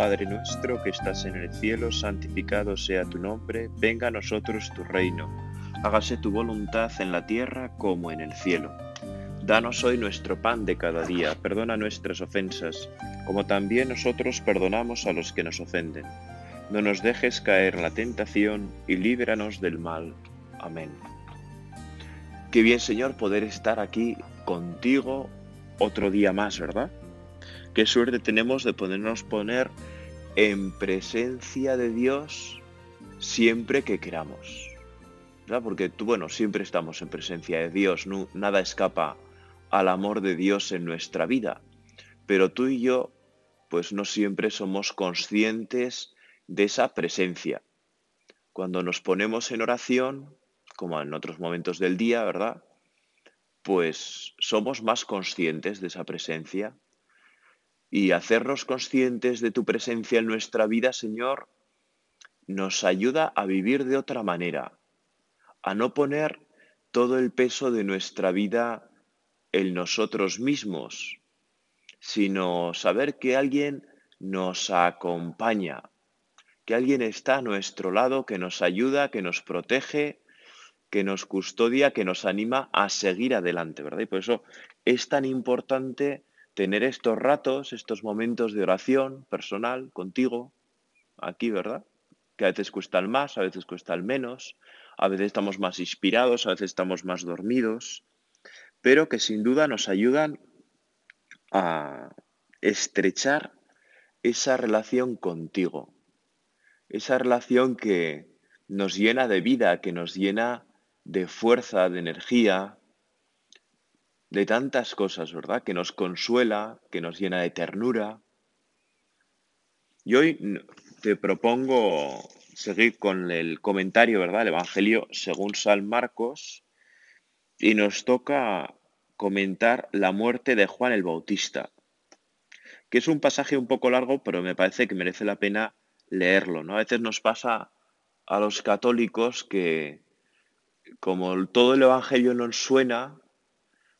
Padre nuestro que estás en el cielo, santificado sea tu nombre, venga a nosotros tu reino, hágase tu voluntad en la tierra como en el cielo. Danos hoy nuestro pan de cada día, perdona nuestras ofensas, como también nosotros perdonamos a los que nos ofenden. No nos dejes caer en la tentación y líbranos del mal. Amén. Qué bien, Señor, poder estar aquí contigo otro día más, ¿verdad? Qué suerte tenemos de podernos poner en presencia de Dios siempre que queramos. ¿verdad? Porque tú, bueno, siempre estamos en presencia de Dios, nada escapa al amor de Dios en nuestra vida. Pero tú y yo, pues no siempre somos conscientes de esa presencia. Cuando nos ponemos en oración, como en otros momentos del día, ¿verdad? Pues somos más conscientes de esa presencia y hacernos conscientes de tu presencia en nuestra vida, Señor, nos ayuda a vivir de otra manera, a no poner todo el peso de nuestra vida en nosotros mismos, sino saber que alguien nos acompaña, que alguien está a nuestro lado, que nos ayuda, que nos protege, que nos custodia, que nos anima a seguir adelante, ¿verdad? Y por eso es tan importante tener estos ratos, estos momentos de oración personal contigo, aquí, ¿verdad? Que a veces cuestan más, a veces cuestan menos, a veces estamos más inspirados, a veces estamos más dormidos, pero que sin duda nos ayudan a estrechar esa relación contigo, esa relación que nos llena de vida, que nos llena de fuerza, de energía, de tantas cosas, ¿verdad? Que nos consuela, que nos llena de ternura. Y hoy te propongo seguir con el comentario, ¿verdad? El Evangelio según San Marcos. Y nos toca comentar la muerte de Juan el Bautista, que es un pasaje un poco largo, pero me parece que merece la pena leerlo, ¿no? A veces nos pasa a los católicos que como todo el Evangelio nos suena,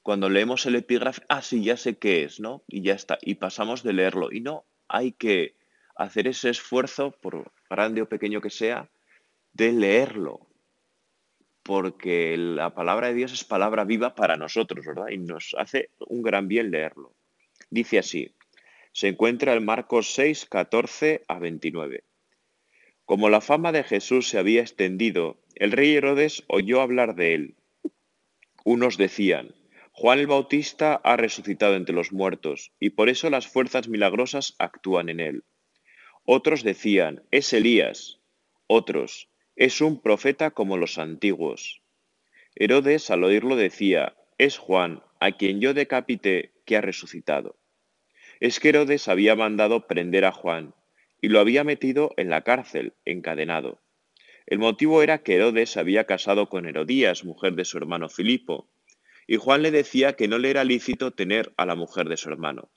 cuando leemos el epígrafe, ah, sí, ya sé qué es, ¿no? Y ya está, y pasamos de leerlo. Y no, hay que hacer ese esfuerzo, por grande o pequeño que sea, de leerlo. Porque la palabra de Dios es palabra viva para nosotros, ¿verdad? Y nos hace un gran bien leerlo. Dice así, se encuentra en Marcos 6, 14 a 29. Como la fama de Jesús se había extendido, el rey Herodes oyó hablar de él. Unos decían, Juan el Bautista ha resucitado entre los muertos, y por eso las fuerzas milagrosas actúan en él. Otros decían, es Elías. Otros, es un profeta como los antiguos. Herodes al oírlo decía, es Juan, a quien yo decapité, que ha resucitado. Es que Herodes había mandado prender a Juan, y lo había metido en la cárcel, encadenado. El motivo era que Herodes había casado con Herodías, mujer de su hermano Filipo, y Juan le decía que no le era lícito tener a la mujer de su hermano.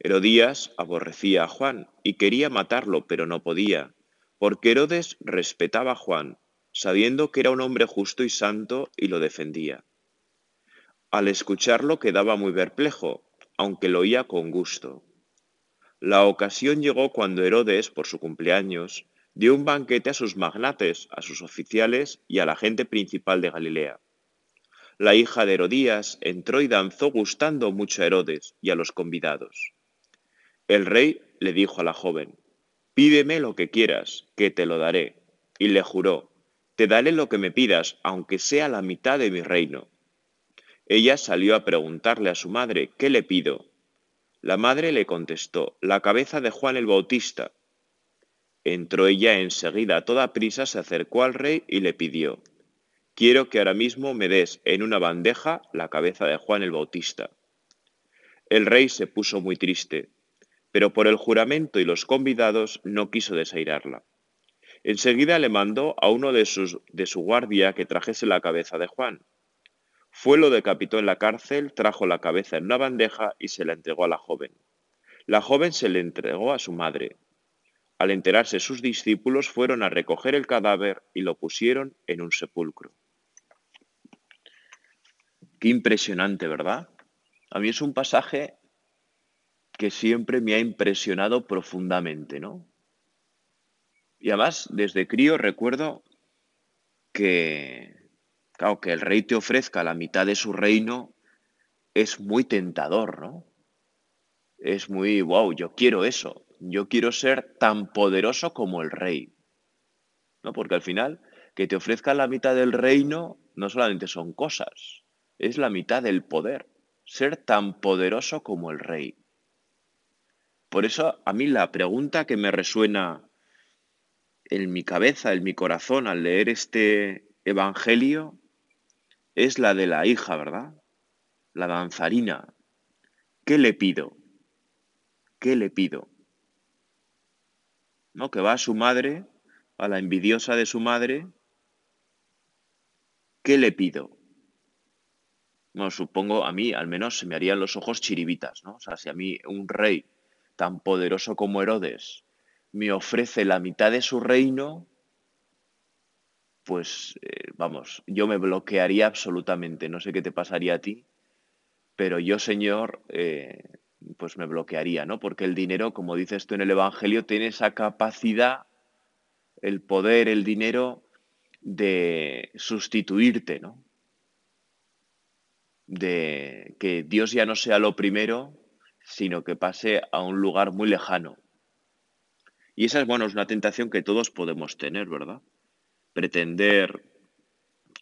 Herodías aborrecía a Juan y quería matarlo, pero no podía, porque Herodes respetaba a Juan, sabiendo que era un hombre justo y santo, y lo defendía. Al escucharlo quedaba muy perplejo, aunque lo oía con gusto. La ocasión llegó cuando Herodes, por su cumpleaños, dio un banquete a sus magnates, a sus oficiales y a la gente principal de Galilea. La hija de Herodías entró y danzó gustando mucho a Herodes y a los convidados. El rey le dijo a la joven, Pídeme lo que quieras, que te lo daré. Y le juró, Te daré lo que me pidas, aunque sea la mitad de mi reino. Ella salió a preguntarle a su madre, ¿qué le pido? La madre le contestó, la cabeza de Juan el Bautista. Entró ella enseguida a toda prisa, se acercó al rey y le pidió, Quiero que ahora mismo me des en una bandeja la cabeza de Juan el Bautista. El rey se puso muy triste, pero por el juramento y los convidados no quiso desairarla. Enseguida le mandó a uno de, sus, de su guardia que trajese la cabeza de Juan. Fue lo decapitó en la cárcel, trajo la cabeza en una bandeja y se la entregó a la joven. La joven se le entregó a su madre. Al enterarse sus discípulos fueron a recoger el cadáver y lo pusieron en un sepulcro. Impresionante, ¿verdad? A mí es un pasaje que siempre me ha impresionado profundamente, ¿no? Y además, desde crío recuerdo que, claro, que el rey te ofrezca la mitad de su reino es muy tentador, ¿no? Es muy, wow, yo quiero eso, yo quiero ser tan poderoso como el rey, ¿no? Porque al final, que te ofrezca la mitad del reino no solamente son cosas, es la mitad del poder, ser tan poderoso como el rey. Por eso a mí la pregunta que me resuena en mi cabeza, en mi corazón al leer este Evangelio es la de la hija, ¿verdad? La danzarina. ¿Qué le pido? ¿Qué le pido? ¿No? Que va a su madre, a la envidiosa de su madre. ¿Qué le pido? No, supongo, a mí al menos se me harían los ojos chiribitas, ¿no? O sea, si a mí un rey tan poderoso como Herodes, me ofrece la mitad de su reino, pues eh, vamos, yo me bloquearía absolutamente. No sé qué te pasaría a ti, pero yo, Señor, eh, pues me bloquearía, ¿no? Porque el dinero, como dices tú en el Evangelio, tiene esa capacidad, el poder, el dinero, de sustituirte, ¿no? De que Dios ya no sea lo primero, sino que pase a un lugar muy lejano. Y esa es, bueno, es una tentación que todos podemos tener, ¿verdad? Pretender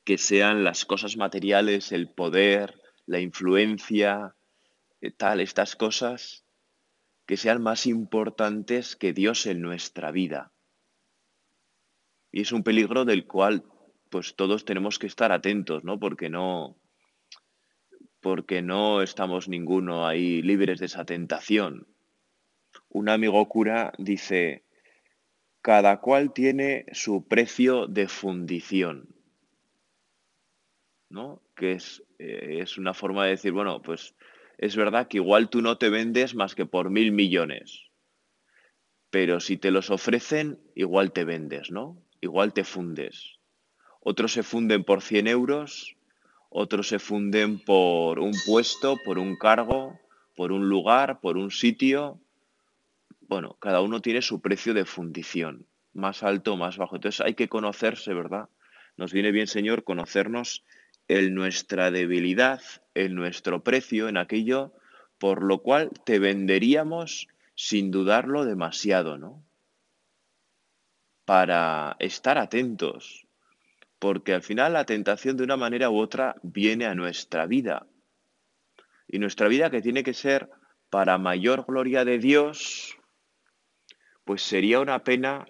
que sean las cosas materiales, el poder, la influencia, eh, tal, estas cosas, que sean más importantes que Dios en nuestra vida. Y es un peligro del cual pues todos tenemos que estar atentos, ¿no? Porque no, porque no estamos ninguno ahí libres de esa tentación. Un amigo cura dice, cada cual tiene su precio de fundición, ¿no? Que es, eh, es una forma de decir, bueno, pues es verdad que igual tú no te vendes más que por mil millones, pero si te los ofrecen, igual te vendes, ¿no? Igual te fundes. Otros se funden por 100 euros otros se funden por un puesto, por un cargo, por un lugar, por un sitio. Bueno, cada uno tiene su precio de fundición, más alto más bajo. Entonces hay que conocerse, ¿verdad? Nos viene bien, Señor, conocernos en nuestra debilidad, en nuestro precio, en aquello por lo cual te venderíamos sin dudarlo demasiado, ¿no? Para estar atentos, porque al final la tentación de una manera u otra viene a nuestra vida. Y nuestra vida que tiene que ser para mayor gloria de Dios, pues sería una pena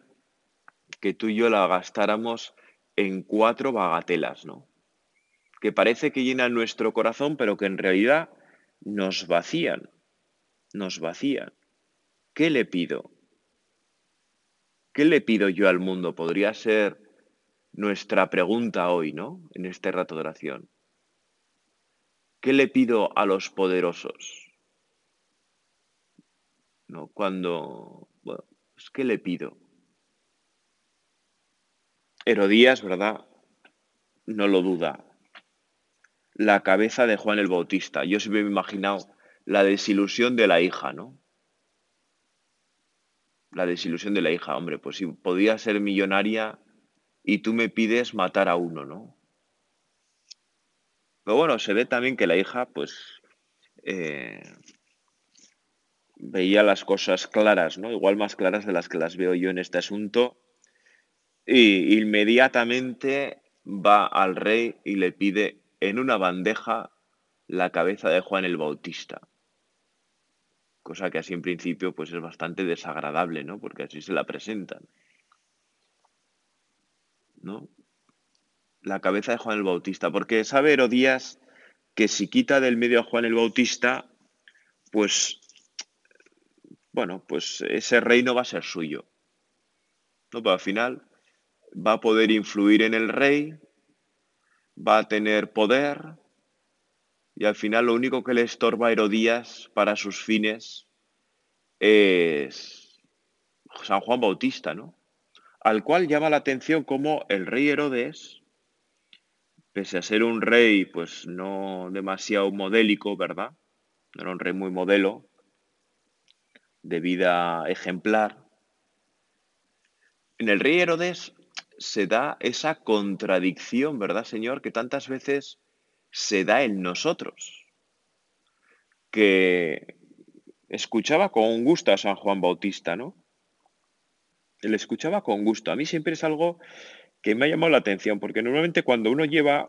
que tú y yo la gastáramos en cuatro bagatelas, ¿no? Que parece que llenan nuestro corazón, pero que en realidad nos vacían, nos vacían. ¿Qué le pido? ¿Qué le pido yo al mundo? Podría ser nuestra pregunta hoy, ¿no? En este rato de oración. ¿Qué le pido a los poderosos? ¿No? Cuando, bueno, pues, ¿qué le pido? Herodías, ¿verdad? No lo duda. La cabeza de Juan el Bautista. Yo siempre me he imaginado la desilusión de la hija, ¿no? La desilusión de la hija, hombre, pues si podía ser millonaria, y tú me pides matar a uno, ¿no? Pero bueno, se ve también que la hija, pues, eh, veía las cosas claras, ¿no? Igual más claras de las que las veo yo en este asunto. Y inmediatamente va al rey y le pide en una bandeja la cabeza de Juan el Bautista. Cosa que así en principio pues es bastante desagradable, ¿no? Porque así se la presentan. ¿No? La cabeza de Juan el Bautista, porque sabe Herodías que si quita del medio a Juan el Bautista, pues, bueno, pues ese reino va a ser suyo. ¿no? Pero al final va a poder influir en el rey, va a tener poder, y al final lo único que le estorba a Herodías para sus fines es San Juan Bautista, ¿no? Al cual llama la atención como el rey Herodes, pese a ser un rey pues no demasiado modélico, ¿verdad? No era un rey muy modelo, de vida ejemplar, en el rey Herodes se da esa contradicción, ¿verdad, Señor? Que tantas veces se da en nosotros, que escuchaba con gusto a San Juan Bautista, ¿no? Él escuchaba con gusto. A mí siempre es algo que me ha llamado la atención, porque normalmente cuando uno lleva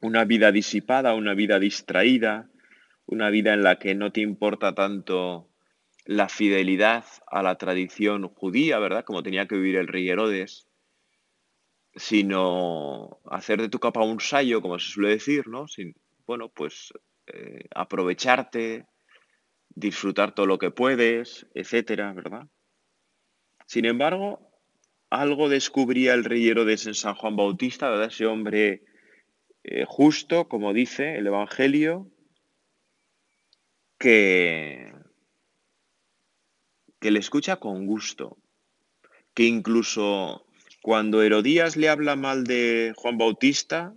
una vida disipada, una vida distraída, una vida en la que no te importa tanto la fidelidad a la tradición judía, ¿verdad? Como tenía que vivir el rey Herodes, sino hacer de tu capa un sayo, como se suele decir, ¿no? Sin, bueno, pues eh, aprovecharte, disfrutar todo lo que puedes, etcétera, ¿verdad? Sin embargo, algo descubría el rey Herodes en San Juan Bautista, ¿verdad? Ese hombre eh, justo, como dice el Evangelio, que, que le escucha con gusto, que incluso cuando Herodías le habla mal de Juan Bautista,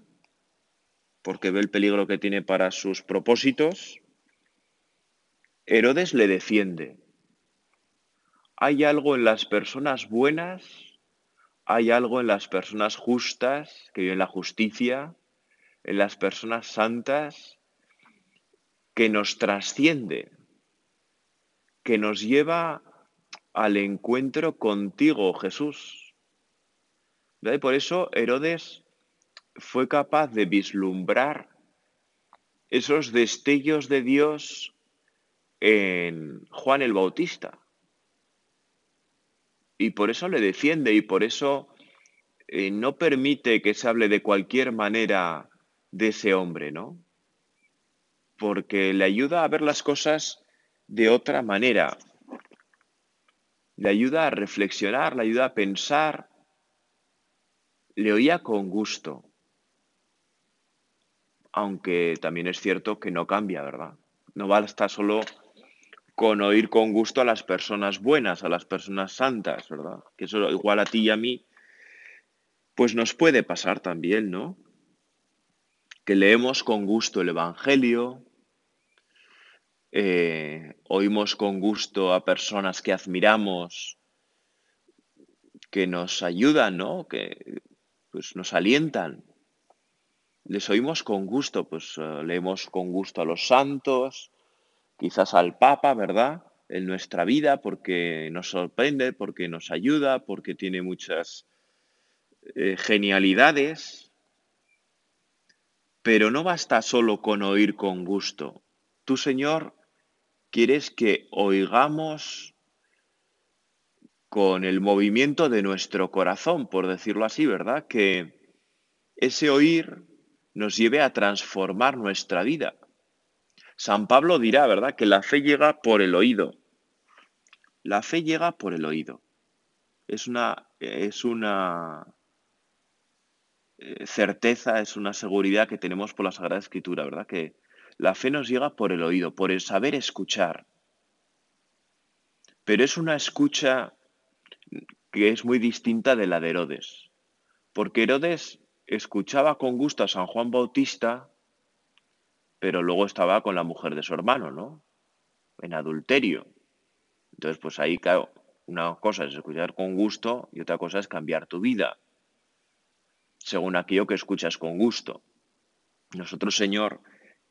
porque ve el peligro que tiene para sus propósitos, Herodes le defiende. Hay algo en las personas buenas, hay algo en las personas justas, que viven la justicia, en las personas santas, que nos trasciende, que nos lleva al encuentro contigo, Jesús. Y por eso Herodes fue capaz de vislumbrar esos destellos de Dios en Juan el Bautista. Y por eso le defiende y por eso eh, no permite que se hable de cualquier manera de ese hombre, ¿no? Porque le ayuda a ver las cosas de otra manera. Le ayuda a reflexionar, le ayuda a pensar le oía con gusto, aunque también es cierto que no cambia, ¿verdad? No basta solo con oír con gusto a las personas buenas, a las personas santas, ¿verdad? Que eso igual a ti y a mí, pues nos puede pasar también, ¿no? Que leemos con gusto el Evangelio, eh, oímos con gusto a personas que admiramos, que nos ayudan, ¿no? Que pues nos alientan. Les oímos con gusto, pues eh, leemos con gusto a los santos, quizás al Papa, ¿verdad? En nuestra vida, porque nos sorprende, porque nos ayuda, porque tiene muchas eh, genialidades. Pero no basta solo con oír con gusto. Tú, Señor, quieres que oigamos con el movimiento de nuestro corazón, por decirlo así, ¿verdad? Que ese oír nos lleve a transformar nuestra vida. San Pablo dirá, ¿verdad?, que la fe llega por el oído. La fe llega por el oído. Es una, es una eh, certeza, es una seguridad que tenemos por la Sagrada Escritura, ¿verdad? Que la fe nos llega por el oído, por el saber escuchar. Pero es una escucha que es muy distinta de la de Herodes. Porque Herodes escuchaba con gusto a San Juan Bautista, pero luego estaba con la mujer de su hermano, ¿no? En adulterio. Entonces, pues ahí, claro, una cosa es escuchar con gusto y otra cosa es cambiar tu vida, según aquello que escuchas con gusto. Nosotros, Señor,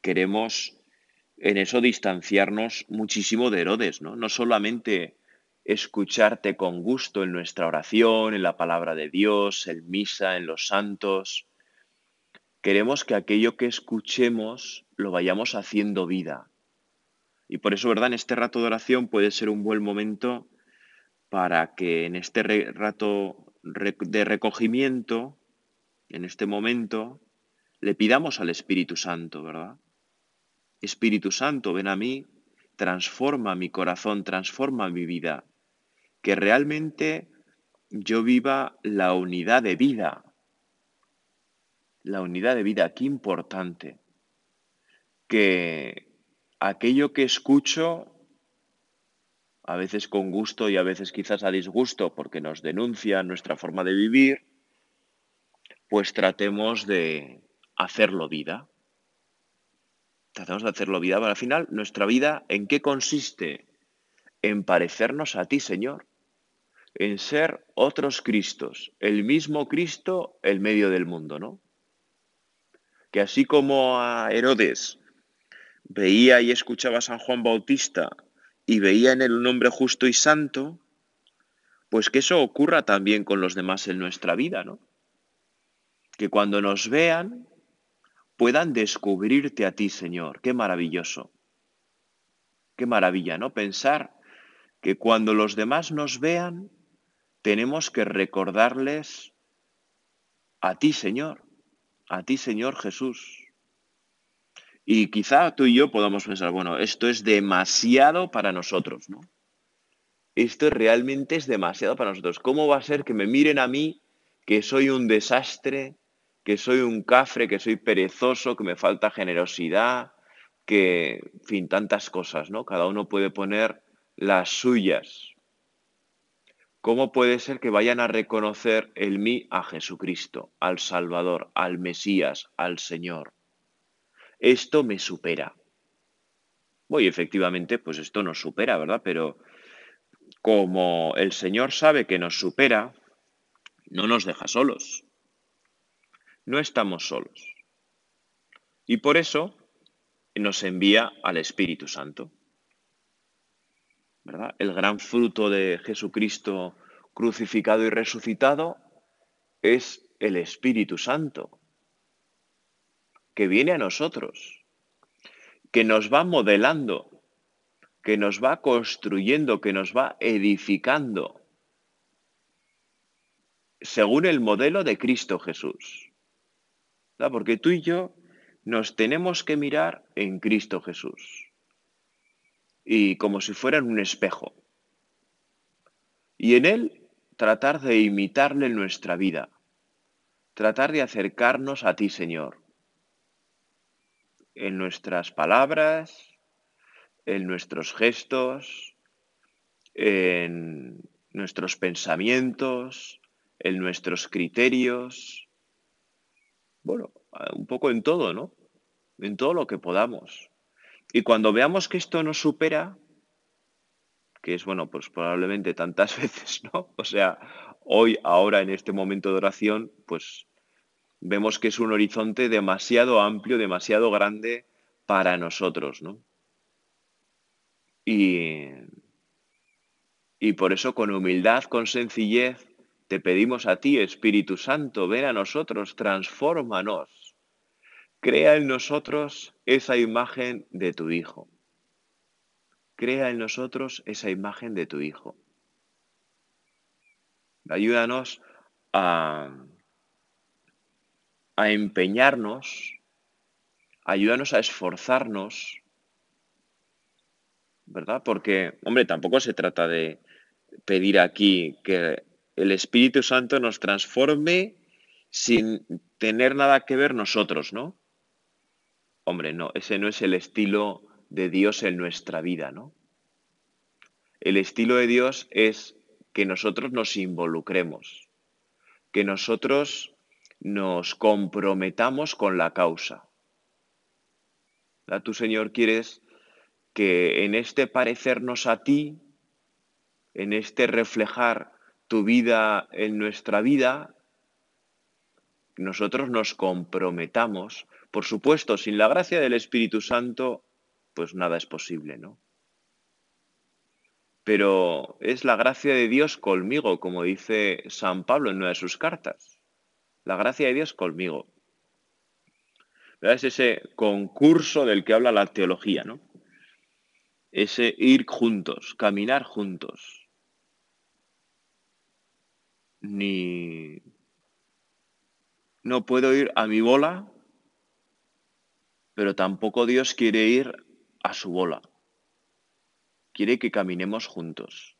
queremos en eso distanciarnos muchísimo de Herodes, ¿no? No solamente escucharte con gusto en nuestra oración, en la palabra de Dios, en misa, en los santos. Queremos que aquello que escuchemos lo vayamos haciendo vida. Y por eso, ¿verdad? En este rato de oración puede ser un buen momento para que en este rato de recogimiento, en este momento, le pidamos al Espíritu Santo, ¿verdad? Espíritu Santo, ven a mí, transforma mi corazón, transforma mi vida que realmente yo viva la unidad de vida. La unidad de vida, qué importante. Que aquello que escucho, a veces con gusto y a veces quizás a disgusto, porque nos denuncia nuestra forma de vivir, pues tratemos de hacerlo vida. Tratemos de hacerlo vida. Pero al final, nuestra vida, ¿en qué consiste? en parecernos a ti, Señor, en ser otros Cristos, el mismo Cristo el medio del mundo, ¿no? Que así como a Herodes veía y escuchaba a San Juan Bautista y veía en él un hombre justo y santo, pues que eso ocurra también con los demás en nuestra vida, ¿no? Que cuando nos vean puedan descubrirte a ti, Señor. Qué maravilloso. Qué maravilla, ¿no? Pensar que cuando los demás nos vean, tenemos que recordarles a ti, Señor, a ti, Señor Jesús. Y quizá tú y yo podamos pensar, bueno, esto es demasiado para nosotros, ¿no? Esto realmente es demasiado para nosotros. ¿Cómo va a ser que me miren a mí, que soy un desastre, que soy un cafre, que soy perezoso, que me falta generosidad, que, en fin, tantas cosas, ¿no? Cada uno puede poner las suyas. ¿Cómo puede ser que vayan a reconocer en mí a Jesucristo, al Salvador, al Mesías, al Señor? Esto me supera. Bueno, efectivamente, pues esto nos supera, ¿verdad? Pero como el Señor sabe que nos supera, no nos deja solos no estamos solos. Y por eso nos envía al Espíritu Santo. ¿Verdad? El gran fruto de Jesucristo crucificado y resucitado es el Espíritu Santo, que viene a nosotros, que nos va modelando, que nos va construyendo, que nos va edificando, según el modelo de Cristo Jesús. Porque tú y yo nos tenemos que mirar en Cristo Jesús. Y como si fuera en un espejo. Y en Él tratar de imitarle nuestra vida. Tratar de acercarnos a ti, Señor. En nuestras palabras, en nuestros gestos, en nuestros pensamientos, en nuestros criterios, bueno, un poco en todo, ¿no? En todo lo que podamos. Y cuando veamos que esto nos supera, que es, bueno, pues probablemente tantas veces, ¿no? O sea, hoy, ahora, en este momento de oración, pues vemos que es un horizonte demasiado amplio, demasiado grande para nosotros, ¿no? Y, y por eso con humildad, con sencillez, te pedimos a ti, Espíritu Santo, ven a nosotros, transfórmanos. Crea en nosotros esa imagen de tu Hijo. Crea en nosotros esa imagen de tu Hijo. Ayúdanos a, a empeñarnos, ayúdanos a esforzarnos, ¿verdad? Porque, hombre, tampoco se trata de pedir aquí que el Espíritu Santo nos transforme sin tener nada que ver nosotros, ¿no? Hombre, no, ese no es el estilo de Dios en nuestra vida, ¿no? El estilo de Dios es que nosotros nos involucremos, que nosotros nos comprometamos con la causa. Tú, Señor, quieres que en este parecernos a ti, en este reflejar tu vida en nuestra vida, nosotros nos comprometamos. Por supuesto, sin la gracia del Espíritu Santo, pues nada es posible, ¿no? Pero es la gracia de Dios conmigo, como dice San Pablo en una de sus cartas. La gracia de Dios conmigo. Es ese concurso del que habla la teología, ¿no? Ese ir juntos, caminar juntos ni... No puedo ir a mi bola, pero tampoco Dios quiere ir a su bola. Quiere que caminemos juntos.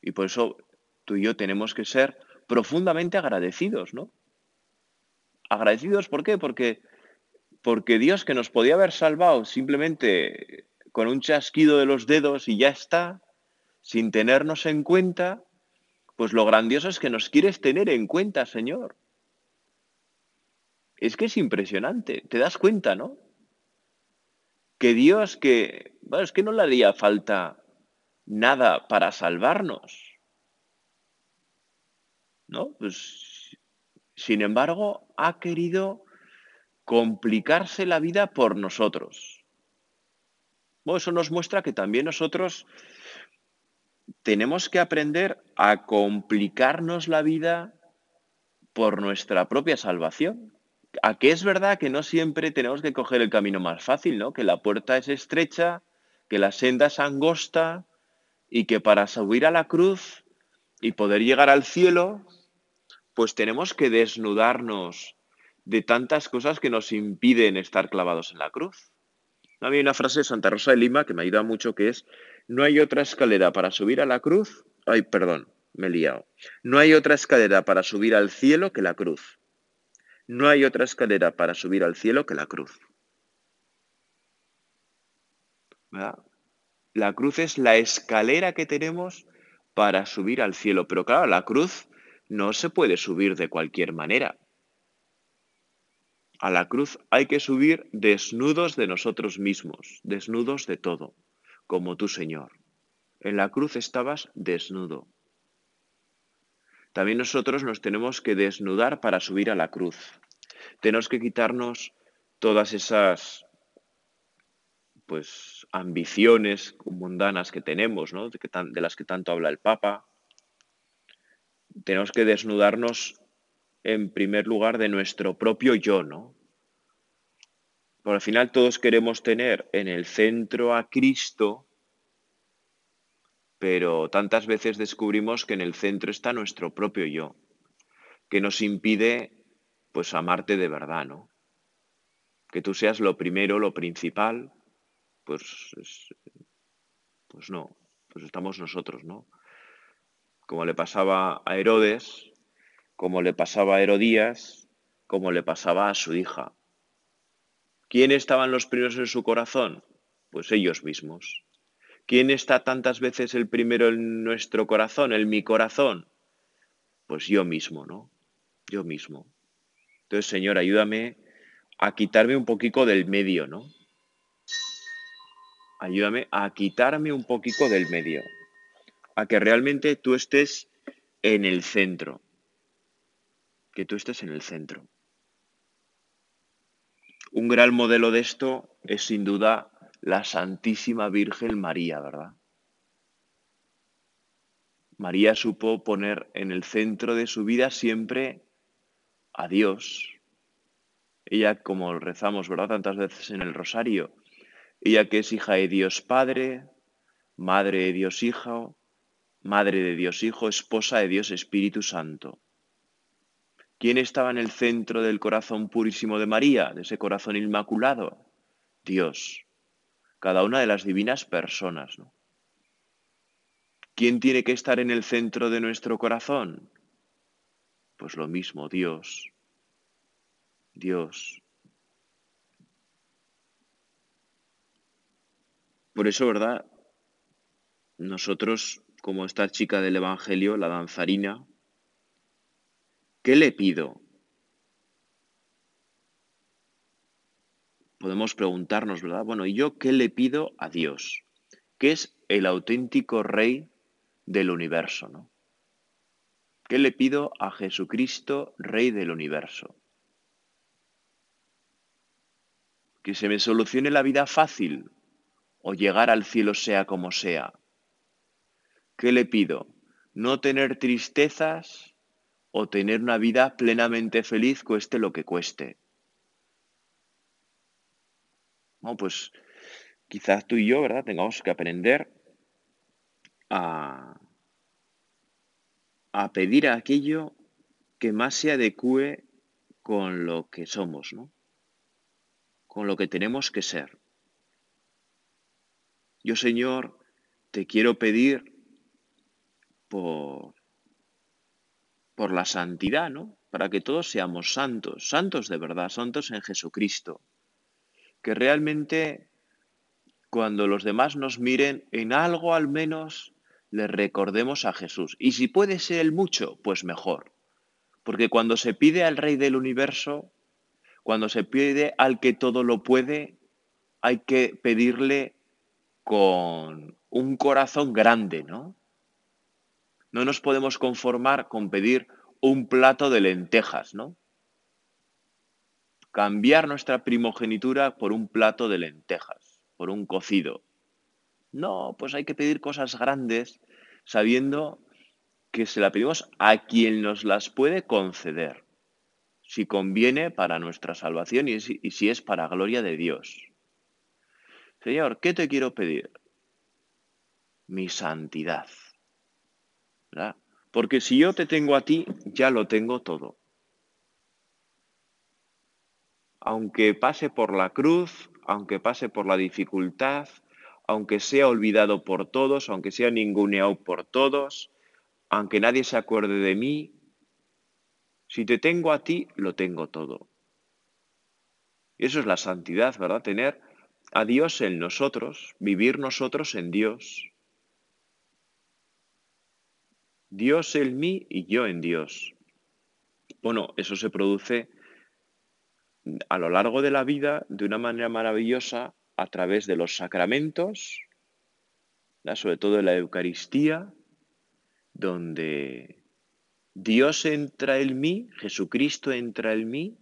Y por eso tú y yo tenemos que ser profundamente agradecidos, ¿no? Agradecidos, ¿por qué? Porque, porque Dios que nos podía haber salvado simplemente con un chasquido de los dedos y ya está, sin tenernos en cuenta, pues lo grandioso es que nos quieres tener en cuenta, Señor. Es que es impresionante, te das cuenta, ¿no? Que Dios, que, bueno, es que no le haría falta nada para salvarnos. ¿No? Pues, sin embargo, ha querido complicarse la vida por nosotros. Bueno, eso nos muestra que también nosotros tenemos que aprender a complicarnos la vida por nuestra propia salvación. A que es verdad que no siempre tenemos que coger el camino más fácil, ¿no? Que la puerta es estrecha, que la senda es angosta y que para subir a la cruz y poder llegar al cielo, pues tenemos que desnudarnos de tantas cosas que nos impiden estar clavados en la cruz. Había una frase de Santa Rosa de Lima que me ayuda mucho que es, no hay otra escalera para subir a la cruz, ay, perdón, me he liado, no hay otra escalera para subir al cielo que la cruz. No hay otra escalera para subir al cielo que la cruz. La cruz es la escalera que tenemos para subir al cielo, pero claro, la cruz no se puede subir de cualquier manera. A la cruz hay que subir desnudos de nosotros mismos, desnudos de todo, como tú, Señor. En la cruz estabas desnudo. También nosotros nos tenemos que desnudar para subir a la cruz. Tenemos que quitarnos todas esas pues ambiciones mundanas que tenemos, ¿no? de, las que tanto habla el Papa. Tenemos que desnudarnos en primer lugar de nuestro propio yo, ¿no? Por al final todos queremos tener en el centro a Cristo, pero tantas veces descubrimos que en el centro está nuestro propio yo, que nos impide pues amarte de verdad, ¿no? Que tú seas lo primero, lo principal, pues, pues no, pues estamos nosotros, ¿no? Como le pasaba a Herodes, como le pasaba a Herodías, como le pasaba a su hija. ¿Quién estaban los primeros en su corazón? Pues ellos mismos. ¿Quién está tantas veces el primero en nuestro corazón, en mi corazón? Pues yo mismo, ¿no? Yo mismo. Entonces, Señor, ayúdame a quitarme un poquito del medio, ¿no? Ayúdame a quitarme un poquito del medio. A que realmente tú estés en el centro que tú estés en el centro. Un gran modelo de esto es sin duda la Santísima Virgen María, ¿verdad? María supo poner en el centro de su vida siempre a Dios. Ella, como rezamos, ¿verdad? Tantas veces en el rosario, ella que es hija de Dios Padre, madre de Dios Hijo, madre de Dios Hijo, esposa de Dios Espíritu Santo. ¿Quién estaba en el centro del corazón purísimo de María, de ese corazón inmaculado? Dios. Cada una de las divinas personas. ¿no? ¿Quién tiene que estar en el centro de nuestro corazón? Pues lo mismo, Dios. Dios. Por eso, ¿verdad? Nosotros, como esta chica del Evangelio, la danzarina, ¿Qué le pido? Podemos preguntarnos, ¿verdad? Bueno, ¿y yo qué le pido a Dios? ¿Qué es el auténtico Rey del universo, ¿no? ¿Qué le pido a Jesucristo, Rey del universo? Que se me solucione la vida fácil o llegar al cielo sea como sea. ¿Qué le pido? No tener tristezas o tener una vida plenamente feliz cueste lo que cueste. No, pues quizás tú y yo, ¿verdad? Tengamos que aprender a, a pedir aquello que más se adecue con lo que somos, ¿no? Con lo que tenemos que ser. Yo, Señor, te quiero pedir por por la santidad, ¿no? Para que todos seamos santos, santos de verdad, santos en Jesucristo. Que realmente cuando los demás nos miren, en algo al menos les recordemos a Jesús. Y si puede ser el mucho, pues mejor. Porque cuando se pide al Rey del universo, cuando se pide al que todo lo puede, hay que pedirle con, un corazón grande, ¿no? No nos podemos conformar con pedir un plato de lentejas, ¿no? Cambiar nuestra primogenitura por un plato de lentejas, por un cocido. No, pues hay que pedir cosas grandes sabiendo que se la pedimos a quien nos las puede conceder, si conviene para nuestra salvación y si, es para gloria de Dios. Señor, ¿qué te quiero pedir? Mi santidad. Porque si yo te tengo a ti, ya lo tengo todo. Aunque pase por la cruz, aunque pase por la dificultad, aunque sea olvidado por todos, aunque sea ninguneado por todos, aunque nadie se acuerde de mí, si te tengo a ti, lo tengo todo. Eso es la santidad, ¿verdad? Tener a Dios en nosotros, vivir nosotros en Dios. Dios en mí y yo en Dios. Bueno, eso se produce a lo largo de la vida de una manera maravillosa a través de los sacramentos, sobre todo en la Eucaristía, donde Dios entra en mí, Jesucristo entra en mí,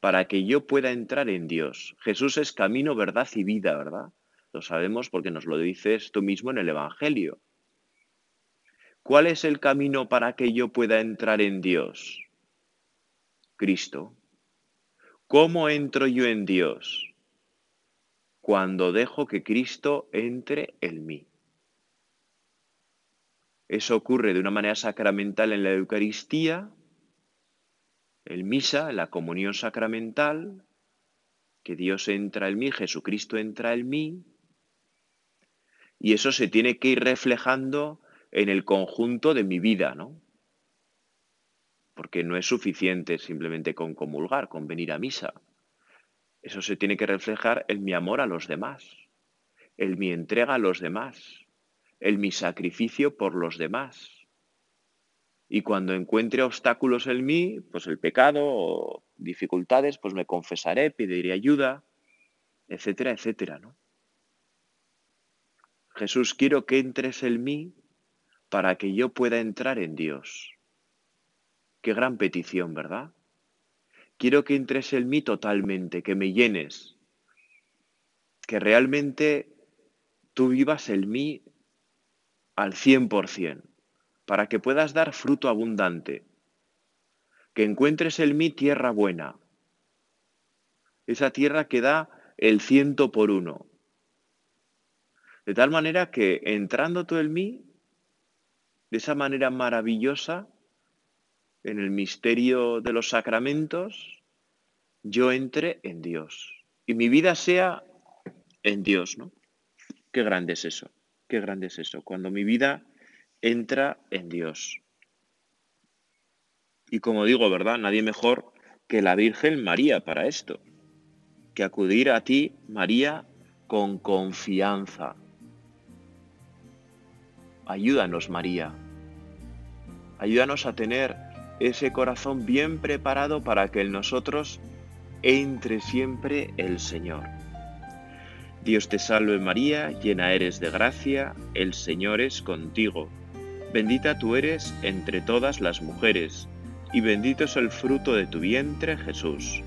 para que yo pueda entrar en Dios. Jesús es camino, verdad y vida, ¿verdad? Lo sabemos porque nos lo dices tú mismo en el Evangelio. ¿Cuál es el camino para que yo pueda entrar en Dios? Cristo. ¿Cómo entro yo en Dios? Cuando dejo que Cristo entre en mí. Eso ocurre de una manera sacramental en la Eucaristía, en misa, en la comunión sacramental, que Dios entra en mí, Jesucristo entra en mí, y eso se tiene que ir reflejando en el conjunto de mi vida, ¿no? Porque no es suficiente simplemente con comulgar, con venir a misa. Eso se tiene que reflejar en mi amor a los demás, en mi entrega a los demás, el mi sacrificio por los demás. Y cuando encuentre obstáculos en mí, pues el pecado o dificultades, pues me confesaré, pediré ayuda, etcétera, etcétera, ¿no? Jesús, quiero que entres en mí para que yo pueda entrar en Dios. Qué gran petición, ¿verdad? Quiero que entres en mí totalmente, que me llenes, que realmente tú vivas en mí al 100%, para que puedas dar fruto abundante, que encuentres en mí tierra buena, esa tierra que da el ciento por uno, de tal manera que entrando tú en mí, de esa manera maravillosa, en el misterio de los sacramentos, yo entre en Dios y mi vida sea en Dios, ¿no? Qué grande es eso. Qué grande es eso, cuando mi vida entra en Dios. Y como digo, ¿verdad? Nadie mejor que la Virgen María para esto, que acudir a ti, María, con confianza. Ayúdanos, María. Ayúdanos a tener ese corazón bien preparado para que en nosotros entre siempre el Señor. Dios te salve María, llena eres de gracia, el Señor es contigo. Bendita tú eres entre todas las mujeres, y bendito es el fruto de tu vientre Jesús.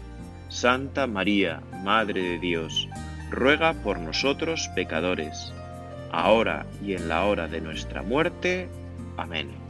Santa María, Madre de Dios, ruega por nosotros pecadores, ahora y en la hora de nuestra muerte. Amén.